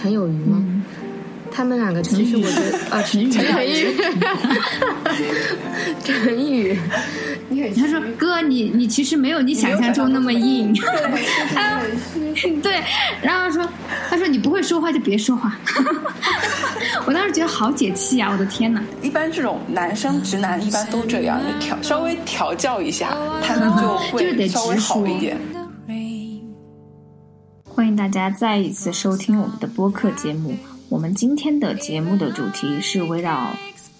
陈有余吗？他们两个其实我觉得啊，陈宇，陈宇，陈宇，他说：“哥，你你其实没有你想象中那么硬。” 对，然后说：“他说你不会说话就别说话。”我当时觉得好解气啊！我的天哪！一般这种男生直男一般都这样，调稍微调教一下，他们就会稍微好一点。大家再一次收听我们的播客节目。我们今天的节目的主题是围绕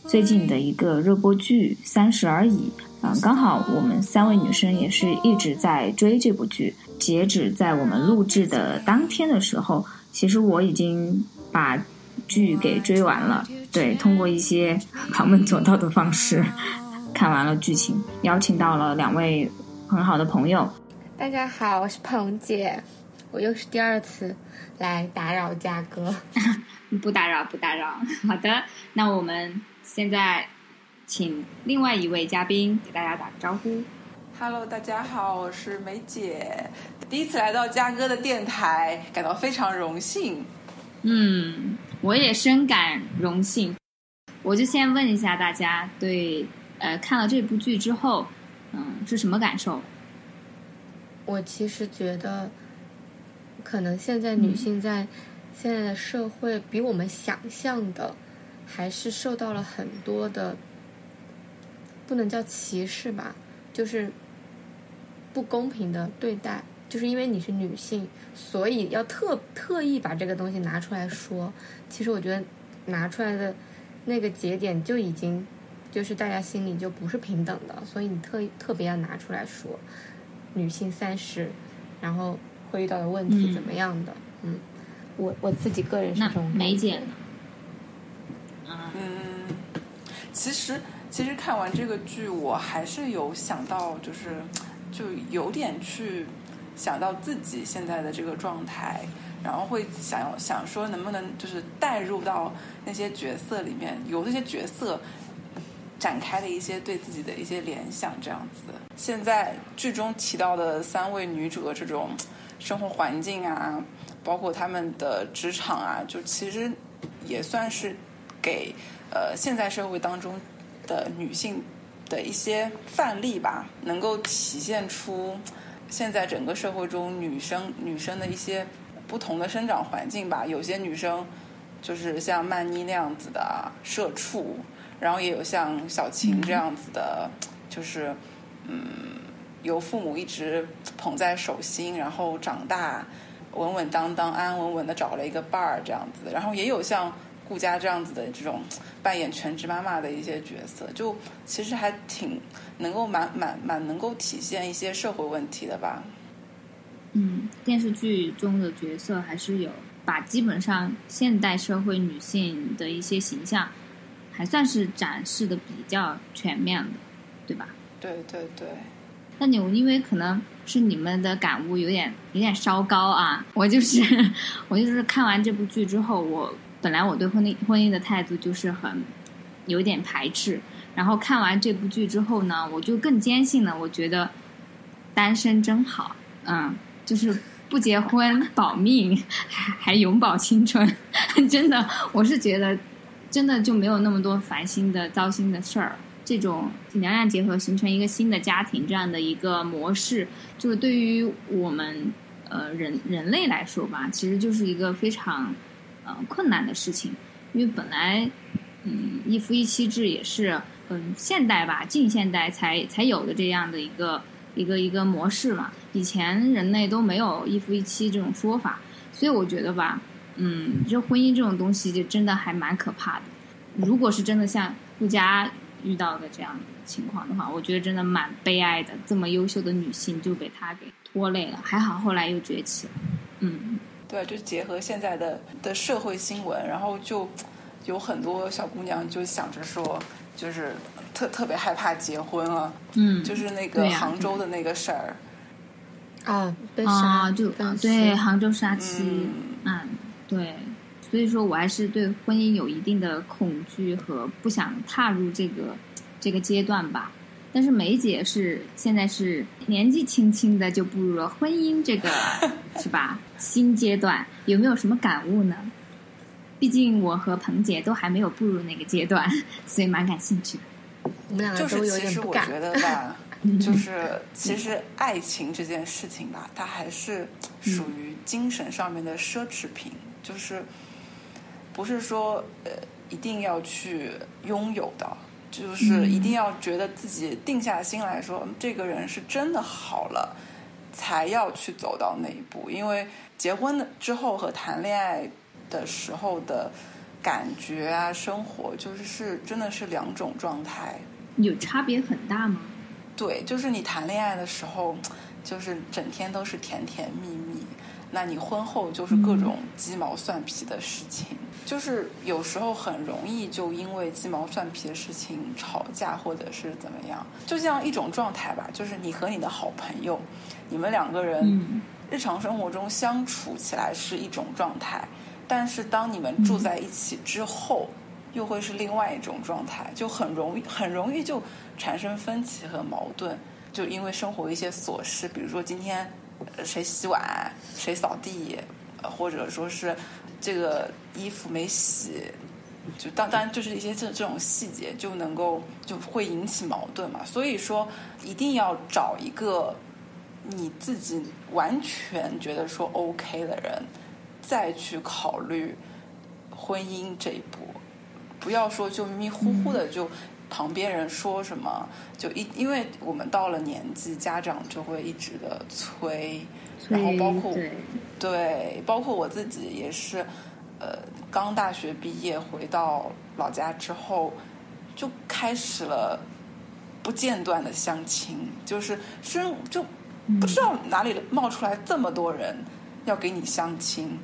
最近的一个热播剧《三十而已》嗯，刚好我们三位女生也是一直在追这部剧。截止在我们录制的当天的时候，其实我已经把剧给追完了。对，通过一些旁门左道的方式 看完了剧情，邀请到了两位很好的朋友。大家好，我是彭姐，我又是第二次来打扰嘉哥。不打扰，不打扰。好的，那我们现在请另外一位嘉宾给大家打个招呼。Hello，大家好，我是梅姐，第一次来到嘉哥的电台，感到非常荣幸。嗯，我也深感荣幸。我就先问一下大家，对，呃，看了这部剧之后，嗯，是什么感受？我其实觉得，可能现在女性在。现在的社会比我们想象的还是受到了很多的，不能叫歧视吧，就是不公平的对待。就是因为你是女性，所以要特特意把这个东西拿出来说。其实我觉得拿出来的那个节点就已经就是大家心里就不是平等的，所以你特特别要拿出来说女性三十，然后会遇到的问题怎么样的，嗯。我我自己个人是这种梅姐，嗯，其实其实看完这个剧，我还是有想到，就是就有点去想到自己现在的这个状态，然后会想要想说能不能就是带入到那些角色里面，由那些角色展开的一些对自己的一些联想，这样子。现在剧中提到的三位女主的这种生活环境啊。包括他们的职场啊，就其实也算是给呃现在社会当中的女性的一些范例吧，能够体现出现在整个社会中女生女生的一些不同的生长环境吧。有些女生就是像曼妮那样子的社畜，然后也有像小晴这样子的，就是嗯由父母一直捧在手心，然后长大。稳稳当当、安安稳稳的找了一个伴儿，这样子。然后也有像顾佳这样子的这种扮演全职妈妈的一些角色，就其实还挺能够蛮蛮蛮能够体现一些社会问题的吧。嗯，电视剧中的角色还是有把基本上现代社会女性的一些形象，还算是展示的比较全面的，对吧？对对对。那你因为可能是你们的感悟有点有点稍高啊，我就是 我就是看完这部剧之后，我本来我对婚姻婚姻的态度就是很有点排斥，然后看完这部剧之后呢，我就更坚信了，我觉得单身真好，嗯，就是不结婚保命，还还永葆青春，真的，我是觉得真的就没有那么多烦心的糟心的事儿。这种两两结合形成一个新的家庭，这样的一个模式，就是对于我们呃人人类来说吧，其实就是一个非常呃困难的事情。因为本来嗯一夫一妻制也是嗯现代吧近现代才才有的这样的一个一个一个模式嘛，以前人类都没有一夫一妻这种说法，所以我觉得吧，嗯，就婚姻这种东西就真的还蛮可怕的。如果是真的像顾家。遇到的这样的情况的话，我觉得真的蛮悲哀的。这么优秀的女性就被他给拖累了，还好后来又崛起了。嗯，对，就结合现在的的社会新闻，然后就有很多小姑娘就想着说，就是特特别害怕结婚了。嗯，就是那个杭州的那个事儿啊，啊，就对杭州杀妻嗯，对。所以说我还是对婚姻有一定的恐惧和不想踏入这个这个阶段吧。但是梅姐是现在是年纪轻轻的就步入了婚姻这个是吧新阶段，有没有什么感悟呢？毕竟我和彭姐都还没有步入那个阶段，所以蛮感兴趣的。我们两个就是都有其实我点不敢。觉得吧，就 是其实爱情这件事情吧，它还是属于精神上面的奢侈品，就是不是说呃一定要去拥有的，就是一定要觉得自己定下心来说，嗯这个人是真的好了，才要去走到那一步，因为结婚的之后和谈恋爱的时候的感觉啊，生活就是是真的是两种状态。有差别很大吗？对，就是你谈恋爱的时候，就是整天都是甜甜蜜蜜。那你婚后就是各种鸡毛蒜皮的事情，就是有时候很容易就因为鸡毛蒜皮的事情吵架，或者是怎么样，就像一种状态吧，就是你和你的好朋友，你们两个人嗯。日常生活中相处起来是一种状态，但是当你们住在一起之后，又会是另外一种状态，就很容易很容易就产生分歧和矛盾，就因为生活一些琐事，比如说今天呃谁洗碗，谁扫地，呃或者说是这个衣服没洗。就当当然就是一些这这种细节就能够就会引起矛盾嘛，所以说一定要找一个你自己完全觉得说 OK 的人，再去考虑婚姻这一步，不要说就迷迷糊糊的就旁边人说什么就一，因为我们到了年纪，家长就会一直的催，然后包括对，对，包括我自己也是，呃，刚大学毕业回到老家之后，就开始了不间断的相亲，就是生就不知道哪里冒出来这么多人要给你相亲，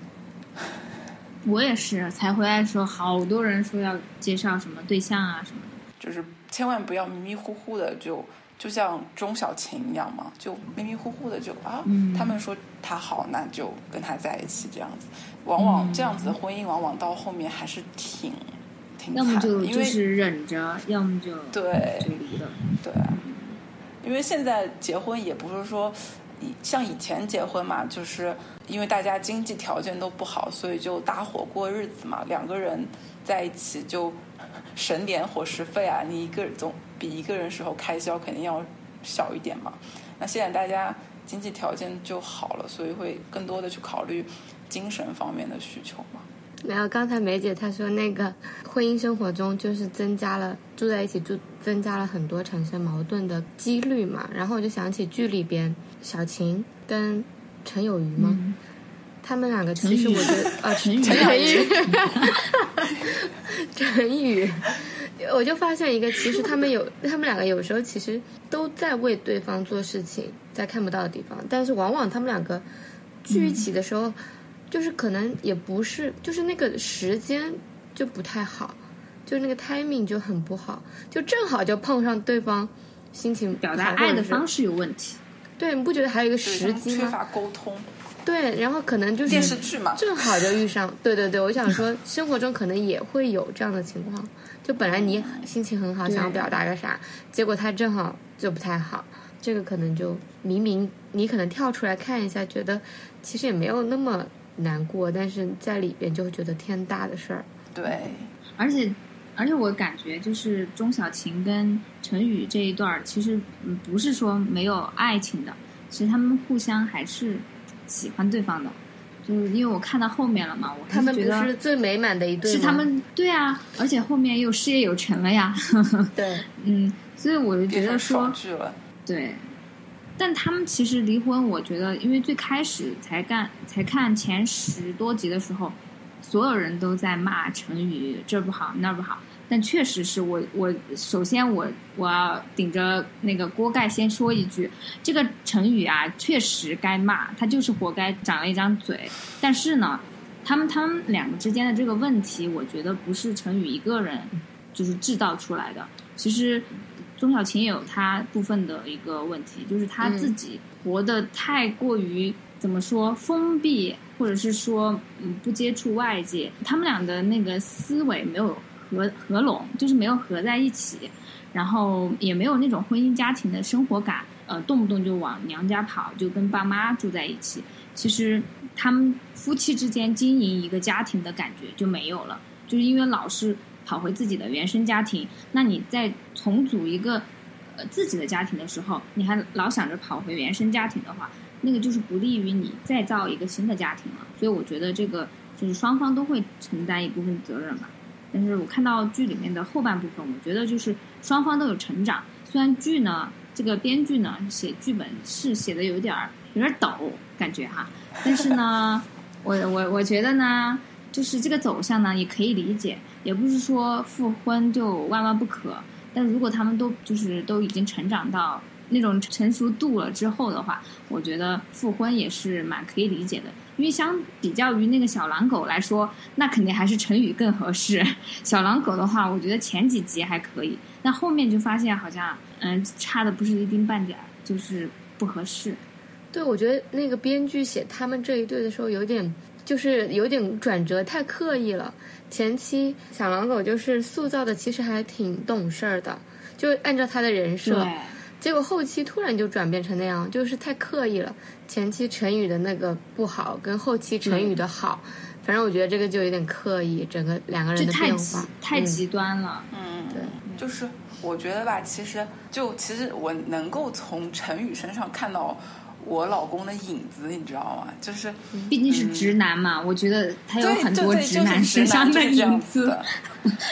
我也是，才回来的时候，好多人说要介绍什么对象啊什么的。就是千万不要迷迷糊糊的就。就像钟小琴一样嘛，就迷迷糊糊的就啊，嗯他们说他好，那就跟他在一起这样子。往往这样子的婚姻，往往到后面还是挺挺要么惨的，因为就就是忍着，要么就对就离了。对啊，因为现在结婚也不是说以像以前结婚嘛，就是因为大家经济条件都不好，所以就搭伙过日子嘛，两个人在一起就省点伙食费啊，你一个人总比一个人时候开销肯定要小一点嘛。那现在大家经济条件就好了，所以会更多的去考虑精神方面的需求嘛。没有，刚才梅姐她说那个婚姻生活中就是增加了住在一起住增加了很多产生矛盾的几率嘛，然后我就想起剧里边小琴跟陈有余嘛，嗯他们两个其实我觉得 啊陈宇陈宇陈宇，我就发现一个，其实他们有他们两个有时候其实都在为对方做事情，在看不到的地方，但是往往他们两个聚一起的时候。就是可能也不是，就是那个时间就不太好，就那个 timing 就很不好，就正好就碰上对方心情表达爱的方。式有问题。对，你不觉得还有一个时机吗？缺乏沟通，对，然后可能就是电视剧嘛，正好就遇上。对对对，我想说，生活中可能也会有这样的情况，就本来你心情很好，想要表达个啥，结果他正好就不太好。这个可能就明明你可能跳出来看一下，觉得其实也没有那么难过，但是在里边就会觉得天大的事儿。对，而且，而且我感觉就是钟小琴跟陈宇这一段儿，其实嗯不是说没有爱情的，其实他们互相还是喜欢对方的。就是因为我看到后面了嘛，我他们不觉得是最美满的一对？是他们对啊，而且后面又事业有成了呀，对，嗯，所以我就觉得说。对，但他们其实离婚，我觉得，因为最开始才干才看前十多集的时候，所有人都在骂陈宇这不好那不好，但确实是我我首先我我要顶着那个锅盖先说一句，这个陈宇啊，确实该骂，他就是活该长了一张嘴，但是呢。他们他们两个之间的这个问题，我觉得不是陈宇一个人就是制造出来的。其实钟小琴也有她部分的一个问题，就是她自己活得太过于、怎么说封闭，或者是说嗯不接触外界，他们俩的那个思维没有合合拢，就是没有合在一起，然后也没有那种婚姻家庭的生活感，呃，动不动就往娘家跑，就跟爸妈住在一起。其实他们夫妻之间经营一个家庭的感觉就没有了，就是因为老是跑回自己的原生家庭，那你在重组一个呃自己的家庭的时候，你还老想着跑回原生家庭的话，那个就是不利于你再造一个新的家庭了。所以我觉得这个就是双方都会承担一部分责任吧。但是我看到剧里面的后半部分，我觉得就是双方都有成长。虽然剧呢，这个编剧呢写剧本是写的有点儿有点抖，感觉哈，但是呢，我我我觉得呢，就是这个走向呢也可以理解，也不是说复婚就万万不可。但如果他们都就是都已经成长到那种成熟度了之后的话，我觉得复婚也是蛮可以理解的。因为相比较于那个小狼狗来说，那肯定还是陈宇更合适。小狼狗的话，我觉得前几集还可以，那后面就发现好像嗯差的不是一丁半点儿，就是不合适。对，我觉得那个编剧写他们这一对的时候，有点就是有点转折太刻意了。前期小狼狗就是塑造的其实还挺懂事儿的，就按照他的人设。对，结果后期突然就转变成那样，就是太刻意了。前期陈宇的那个不好，跟后期陈宇的好，反正我觉得这个就有点刻意，整个两个人的就太极变化嗯太极端了。嗯，对，就是我觉得吧，其实就其实我能够从陈宇身上看到我老公的影子，你知道吗？就是毕竟是直男嘛，我觉得他有，很多直男就是身上 就是这样影子。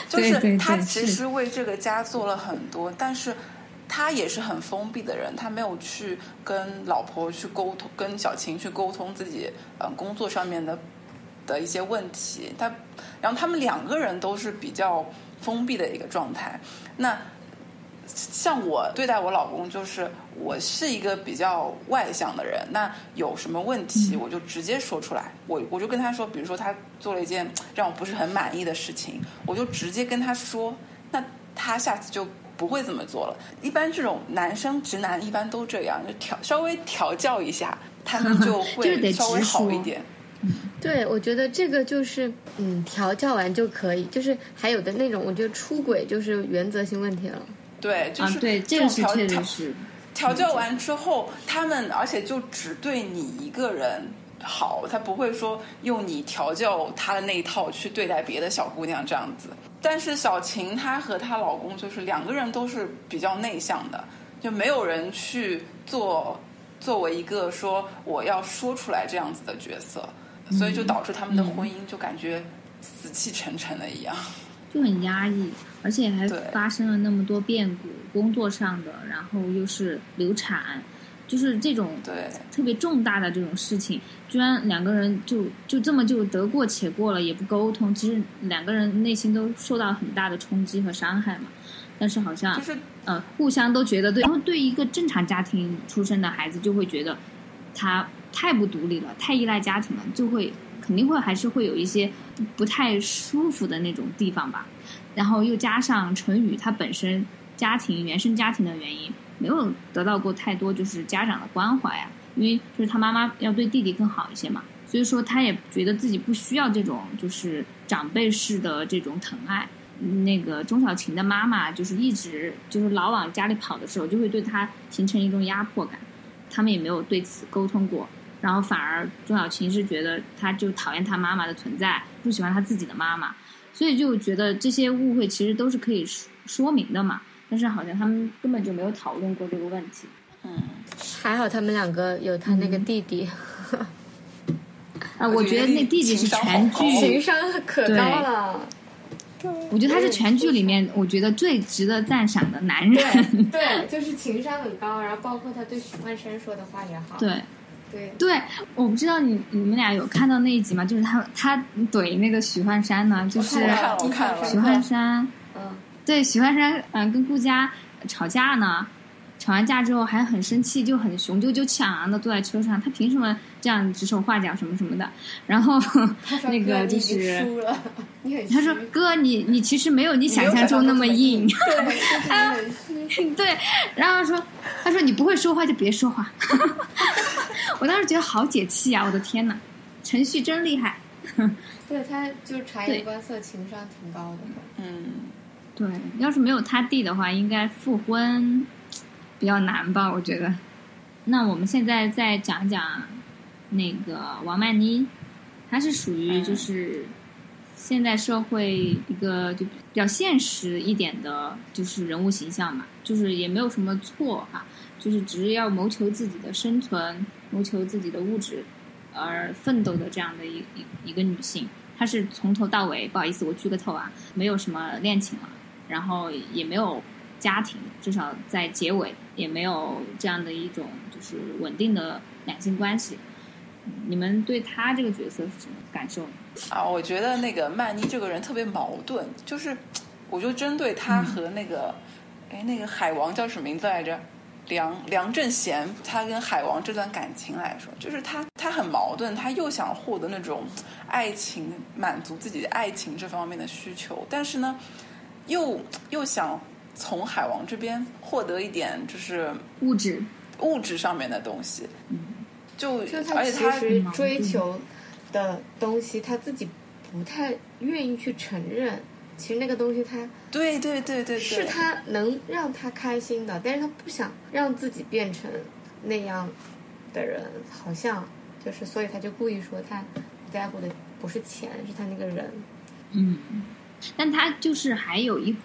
就是他其实为这个家做了很多，但是他也是很封闭的人，他没有去跟老婆去沟通，跟小晴去沟通自己嗯、呃工作上面的的一些问题。他，然后他们两个人都是比较封闭的一个状态。那像我对待我老公，就是我是一个比较外向的人，那有什么问题我就直接说出来，我我就跟他说，比如说他做了一件让我不是很满意的事情，我就直接跟他说，那他下次就不会这么做了。一般这种男生直男一般都这样，就调稍微调教一下，他们就 就是得会稍微好一点。对，我觉得这个就是，嗯，调教完就可以。就是还有的那种，我觉得出轨就是原则性问题了。对，就是，啊对，这个是种调调确实是。调教完之后，他们而且就只对你一个人好，他不会说用你调教他的那一套去对待别的小姑娘这样子。但是小晴她和她老公就是两个人都是比较内向的，就没有人去做作为一个说我要说出来这样子的角色，所以就导致他们的婚姻就感觉死气沉沉的一样。就很压抑，而且还发生了那么多变故，工作上的，然后又是流产，就是这种对，特别重大的这种事情，居然两个人就就这么就得过且过了，也不沟通，其实两个人内心都受到很大的冲击和伤害嘛。但是好像就是呃，互相都觉得对，然后对一个正常家庭出生的孩子，就会觉得他太不独立了，太依赖家庭了，就会肯定会还是会有一些不不太舒服的那种地方吧。然后又加上陈宇他本身家庭原生家庭的原因，没有得到过太多就是家长的关怀啊，因为就是他妈妈要对弟弟更好一些嘛，所以说他也觉得自己不需要这种就是长辈式的这种疼爱。那个钟小琴的妈妈就是一直就是老往家里跑的时候，就会对他形成一种压迫感。他们也没有对此沟通过，然后反而钟小琴是觉得他就讨厌他妈妈的存在，不喜欢他自己的妈妈，所以就觉得这些误会其实都是可以说说明的嘛。但是好像他们根本就没有讨论过这个问题。嗯，还好他们两个有他那个弟弟，啊，我觉得那弟弟是全剧情商可高了。我觉得他是全剧里面我觉得最值得赞赏的男人。对，就是情商很高，然后包括他对许幻山说的话也好。对对，对，我不知道你你们俩有看到那一集吗？就是他他怼那个许幻山呢，就是看我看了许幻山，嗯，对许幻山，嗯、跟顾佳吵架呢，吵完架之后还很生气，就很雄赳赳气昂昂的坐在车上，他凭什么这样指手画脚什么什么的？然后 那个就是。他说哥，你你其实没有你想象中那么硬。对，然后说，他说你不会说话就别说话。我当时觉得好解气啊！我的天呐，陈旭真厉害。对，他就察言观色，情商挺高的。嗯，对，要是没有他弟的话，应该复婚比较难吧？我觉得。那我们现在再讲讲那个王曼妮，她是属于就是现代社会一个就比较现实一点的，就是人物形象嘛，就是也没有什么错哈，就是只是要谋求自己的生存，谋求自己的物质而奋斗的这样的一一一个女性。她是从头到尾，不好意思，我剧个透啊，没有什么恋情了，然后也没有家庭，至少在结尾也没有这样的一种就是稳定的两性关系。你们对他这个角色是什么感受？啊，我觉得那个曼妮这个人特别矛盾，就是我就针对他和那个，哎、那个海王叫什么名字来着？梁梁正贤，他跟海王这段感情来说，就是他他很矛盾，他又想获得那种爱情，满足自己的爱情这方面的需求，但是呢，又又想从海王这边获得一点就是物质，物质上面的东西，就就他其而且他实追求的东西，他自己不太愿意去承认。其实那个东西他对对对对对，是他能让他开心的，但是他不想让自己变成那样的人，好像就是，所以他就故意说他在乎的不是钱，是他那个人。嗯，但他就是还有一股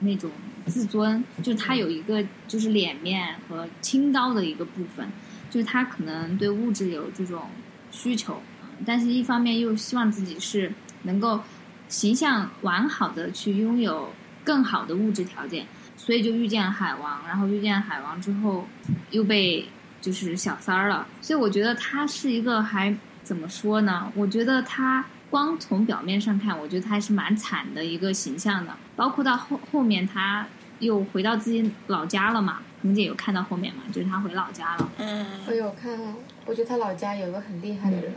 那种自尊，就是他有一个就是脸面和清高的一个部分，就是他可能对物质有这种需求，但是一方面又希望自己是能够形象完好的去拥有更好的物质条件，所以就遇见了海王，然后遇见海王之后又被就是小三儿了，所以我觉得他是一个还怎么说呢？我觉得他光从表面上看，我觉得他还是蛮惨的一个形象的，包括到后后面他又回到自己老家了嘛，红姐有看到后面嘛，就是他回老家了，嗯。我有看了，我觉得他老家有一个很厉害的人、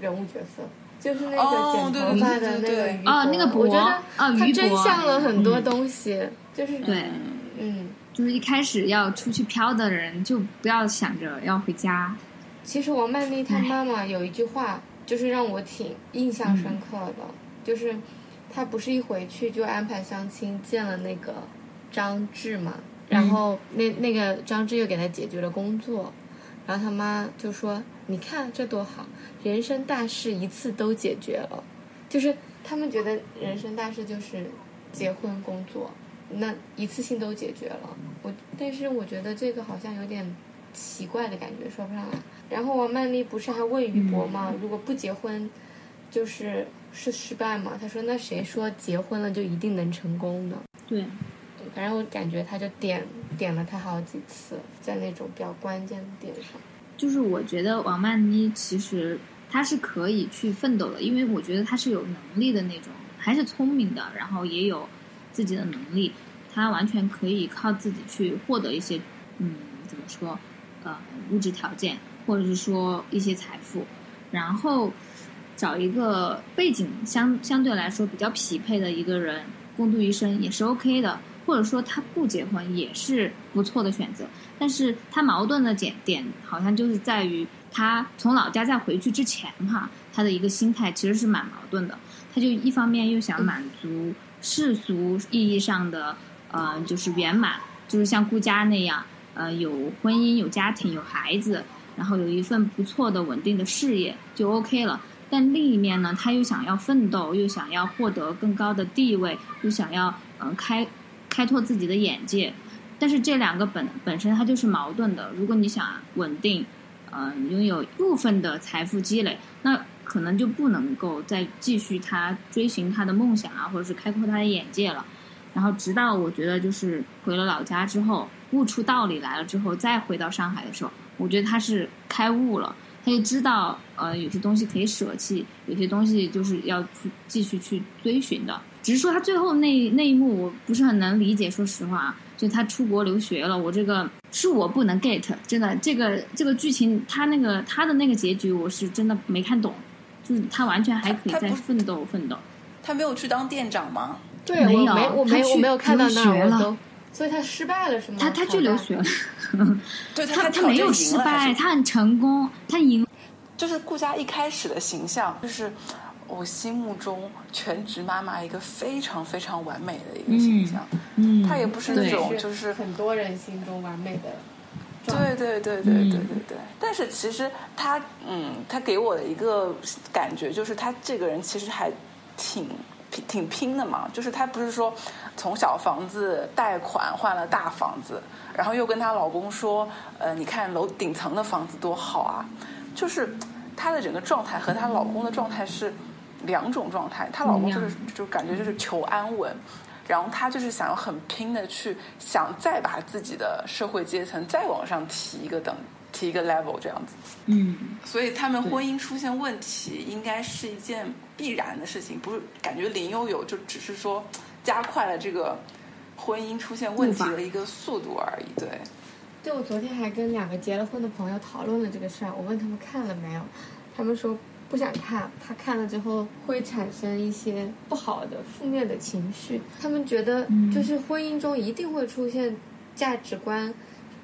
人物角色，就是那哦个剪头发的那对对对对个于哦那个博我觉得哦他真相了很多嗯。东西，就是对，嗯，就是一开始要出去飘的人就不要想着要回家，其实王曼妮她妈妈有一句话，就是让我挺印象深刻的，嗯就是他不是一回去就安排相亲见了那个张志嘛，嗯然后那那个张志又给他解决了工作，然后他妈就说：“你看这多好，人生大事一次都解决了。”就是他们觉得人生大事就是结婚工作，那一次性都解决了。我但是我觉得这个好像有点奇怪的感觉，说不上来。然后王曼丽不是还问于博吗？如果不结婚，就是是失败吗？他说那谁说结婚了就一定能成功呢？对，反正我感觉他就点点了他好几次，在那种比较关键的点上。就是我觉得王曼妮其实她是可以去奋斗的，因为我觉得她是有能力的那种，还是聪明的，然后也有自己的能力，她完全可以靠自己去获得一些，嗯，怎么说，呃，物质条件，或者是说一些财富，然后找一个背景相相对来说比较匹配的一个人共度一生也是 OK 的，或者说他不结婚也是不错的选择。但是他矛盾的点点好像就是在于他从老家再回去之前哈，他的一个心态其实是蛮矛盾的。他就一方面又想满足世俗意义上的呃就是圆满，就是像顾家那样呃有婚姻、有家庭、有孩子，然后有一份不错的稳定的事业就 OK 了。但另一面呢，他又想要奋斗，又想要获得更高的地位，又想要嗯、呃开开拓自己的眼界。但是这两个本本身它就是矛盾的。如果你想稳定，呃，拥有部分的财富积累，那可能就不能够再继续他追寻他的梦想啊，或者是开阔他的眼界了。然后直到我觉得就是回了老家之后，悟出道理来了之后，再回到上海的时候，我觉得他是开悟了，他就知道呃有些东西可以舍弃，有些东西就是要去继续去追寻的。只是说他最后那那一幕我不是很能理解，说实话啊，就他出国留学了，我这个是我不能 get，真的这个这个剧情他那个他的那个结局我是真的没看懂，就是他完全还可以再奋斗奋斗。他没有去当店长吗？对，没有我没我他去没我没有看到那儿，留学了我都，所以他失败了是吗？他他去留学了，对他他没有失败，他很成功，他赢。就是顾佳一开始的形象，就是我心目中全职妈妈一个非常非常完美的一个形象。嗯，她也不是那种就是很多人心中完美的。对对对对对对对。但是其实他，嗯，他给我的一个感觉就是，他这个人其实还挺挺挺拼的嘛。就是她不是说从小房子贷款换了大房子，然后又跟她老公说，呃，你看楼顶层的房子多好啊。就是她的整个状态和她老公的状态是两种状态。她老公就是就感觉就是求安稳。然后她就是想要很拼的去想再把自己的社会阶层再往上提一个等提一个 level 这样子，嗯，所以他们婚姻出现问题应该是一件必然的事情，不是感觉林悠悠就只是说加快了这个婚姻出现问题的一个速度而已，对。对，我昨天还跟两个结了婚的朋友讨论了这个事儿，我问他们看了没有，他们说。不想看，他看了之后会产生一些不好的、负面的情绪。他们觉得，就是婚姻中一定会出现价值观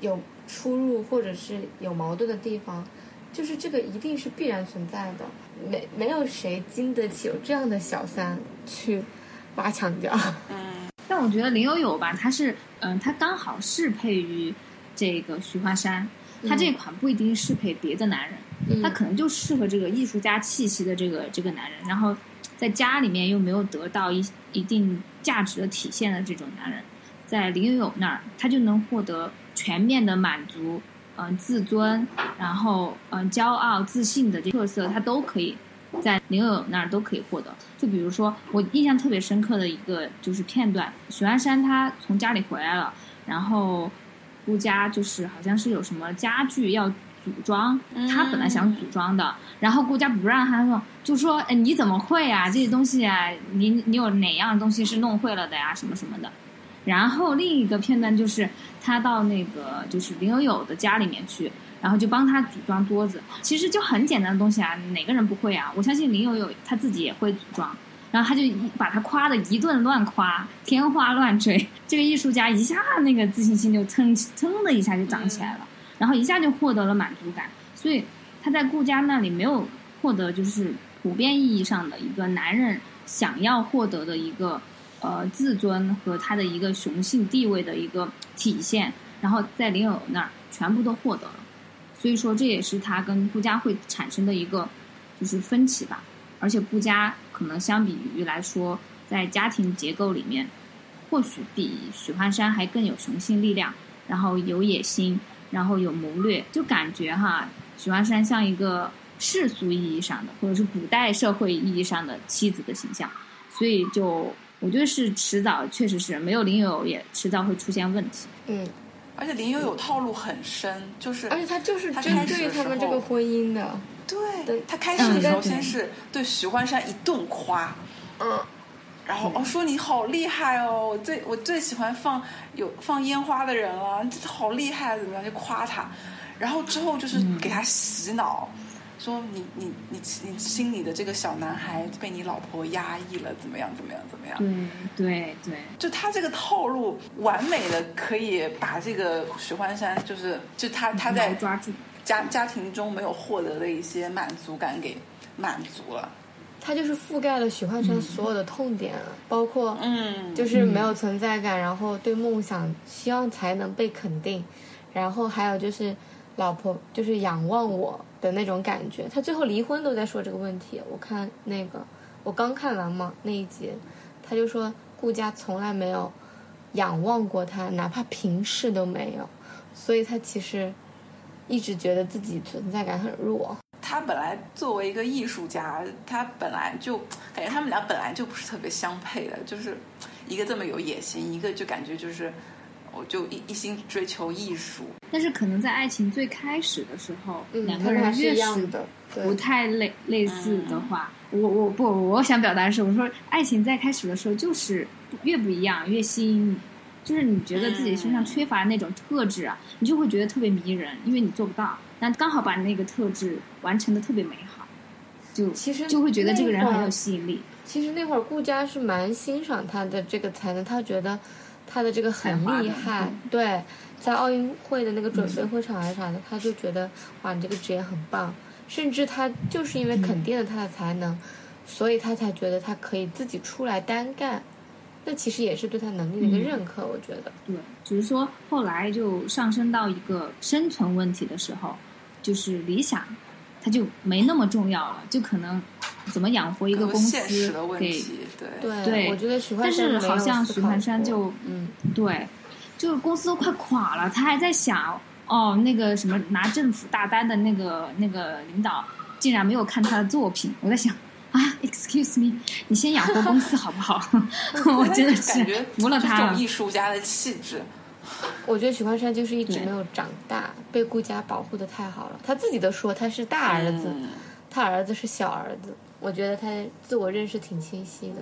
有出入，或者是有矛盾的地方，就是这个一定是必然存在的。没没有谁经得起有这样的小三去挖墙脚。嗯，但我觉得林有有吧，他是嗯，他刚好适配于这个徐花山，他这款不一定适配别的男人。他可能就适合这个艺术家气息的这个这个男人，然后在家里面又没有得到一一定价值的体现的这种男人，在林有有那儿，他就能获得全面的满足，嗯，自尊，然后嗯，骄傲、自信的这特色，他都可以在林有有那儿都可以获得。就比如说，我印象特别深刻的一个就是片段，许鞍山他从家里回来了，然后顾家就是好像是有什么家具要。组装，他本来想组装的，然后顾家不让他弄，就说：“哎，你怎么会啊？这些东西啊，你你有哪样东西是弄会了的呀？什么什么的。”然后另一个片段就是他到那个就是林有有的家里面去，然后就帮他组装桌子。其实就很简单的东西啊，哪个人不会啊？我相信林有有他自己也会组装。然后他就把他夸的一顿乱夸，天花乱坠。这个艺术家一下那个自信心就蹭蹭的一下就涨起来了。然后一下就获得了满足感，所以他在顾家那里没有获得就是普遍意义上的一个男人想要获得的一个呃自尊和他的一个雄性地位的一个体现，然后在林有那儿全部都获得了，所以说这也是他跟顾家会产生的一个就是分歧吧，而且顾家可能相比于来说，在家庭结构里面，或许比许幻山还更有雄性力量，然后有野心。然后有谋略，就感觉哈，许幻山像一个世俗意义上的，或者是古代社会意义上的妻子的形象，所以就我觉得是迟早，确实是没有林有有也迟早会出现问题。嗯，而且林有有套路很深，就是而且他就是针对他们这个婚姻的。对，他开始的时候先是对许幻山一顿夸，嗯。然后哦，说你好厉害哦，我最我最喜欢放有放烟花的人了，好厉害，怎么样就夸他，然后之后就是给他洗脑，说你你你你心里的这个小男孩被你老婆压抑了，怎么样怎么样怎么样？对对对，就他这个套路完美的可以把这个许幻山，就是就他他在抓住。家家庭中没有获得的一些满足感给满足了。他就是覆盖了许幻山所有的痛点，包括嗯，就是没有存在感，然后对梦想希望才能被肯定，然后还有就是老婆就是仰望我的那种感觉。他最后离婚都在说这个问题。我看那个我刚看完嘛那一集，他就说顾家从来没有仰望过他，哪怕平视都没有，所以他其实一直觉得自己存在感很弱。他本来作为一个艺术家，他本来就感觉他们俩本来就不是特别相配的，就是一个这么有野心，一个就感觉就是我就一一心追求艺术。但是可能在爱情最开始的时候，两个人越是不太类类似的话，我我不我想表达的是，我说爱情在开始的时候就是越不一样越吸引你，就是你觉得自己身上缺乏那种特质啊，你就会觉得特别迷人，因为你做不到。那刚好把那个特质完成的特别美好，就其实就会觉得这个人很有吸引力。其实那会儿顾佳是蛮欣赏他的这个才能，他觉得他的这个很厉害。对，在奥运会的那个准备会场还是啥的，他就觉得哇，你这个职业很棒。甚至他就是因为肯定了他的才能，所以他才觉得他可以自己出来单干。那其实也是对他能力的一个认可，我觉得。对，只是说后来就上升到一个生存问题的时候，就是理想，它就没那么重要了，就可能怎么养活一个公司的问给题，对对，对我觉得许幻但是好像许幻山就嗯，对，就是公司都快垮了，他还在想哦，那个什么拿政府大单的那个那个领导竟然没有看他的作品，我在想啊，excuse me，你先养活公司好不好？我真的是感觉服了他了这种。艺术家的气质。我觉得许幻山就是一直没有长大，被顾家保护的太好了。他自己都说他是大儿子，嗯他儿子是小儿子。我觉得他自我认识挺清晰的。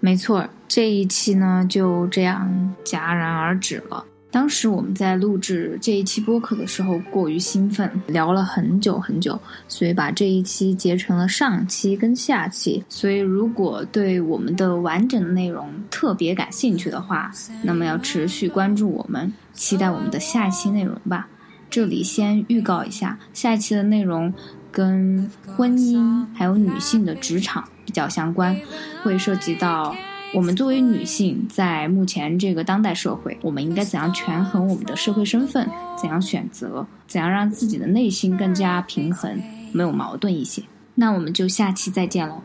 没错，这一期呢就这样戛然而止了。当时我们在录制这一期播客的时候过于兴奋，聊了很久很久，所以把这一期截成了上期跟下期。所以如果对我们的完整的内容特别感兴趣的话，那么要持续关注我们，期待我们的下一期内容吧。这里先预告一下，下一期的内容跟婚姻还有女性的职场比较相关，会涉及到我们作为女性在目前这个当代社会，我们应该怎样权衡我们的社会身份，怎样选择，怎样让自己的内心更加平衡，没有矛盾一些。那我们就下期再见喽。